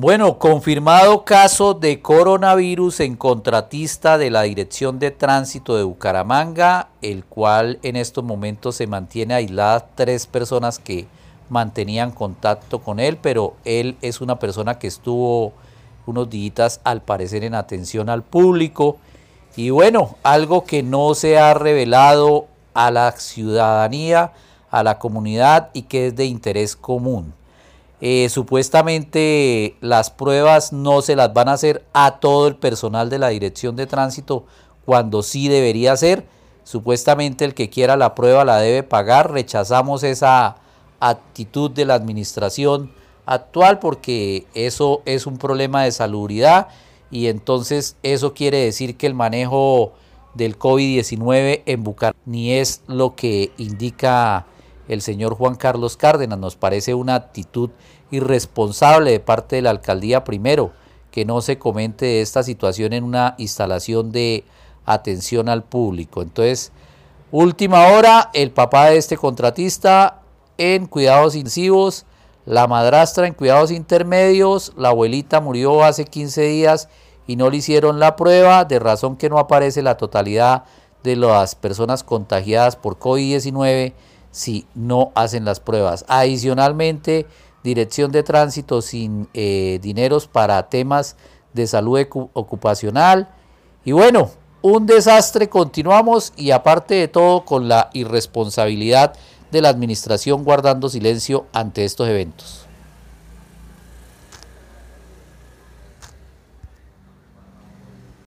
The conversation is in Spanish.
Bueno, confirmado caso de coronavirus en contratista de la Dirección de Tránsito de Bucaramanga, el cual en estos momentos se mantiene aisladas tres personas que mantenían contacto con él, pero él es una persona que estuvo unos días al parecer en atención al público. Y bueno, algo que no se ha revelado a la ciudadanía, a la comunidad y que es de interés común. Eh, supuestamente las pruebas no se las van a hacer a todo el personal de la dirección de tránsito cuando sí debería ser. Supuestamente el que quiera la prueba la debe pagar. Rechazamos esa actitud de la administración actual porque eso es un problema de salubridad y entonces eso quiere decir que el manejo del COVID-19 en Bucaramanga ni es lo que indica el señor Juan Carlos Cárdenas. Nos parece una actitud irresponsable de parte de la alcaldía primero, que no se comente esta situación en una instalación de atención al público. Entonces, última hora, el papá de este contratista en cuidados intensivos, la madrastra en cuidados intermedios, la abuelita murió hace 15 días y no le hicieron la prueba, de razón que no aparece la totalidad de las personas contagiadas por COVID-19 si no hacen las pruebas. Adicionalmente, Dirección de Tránsito sin eh, dineros para temas de salud ocupacional. Y bueno, un desastre, continuamos y aparte de todo con la irresponsabilidad de la administración guardando silencio ante estos eventos.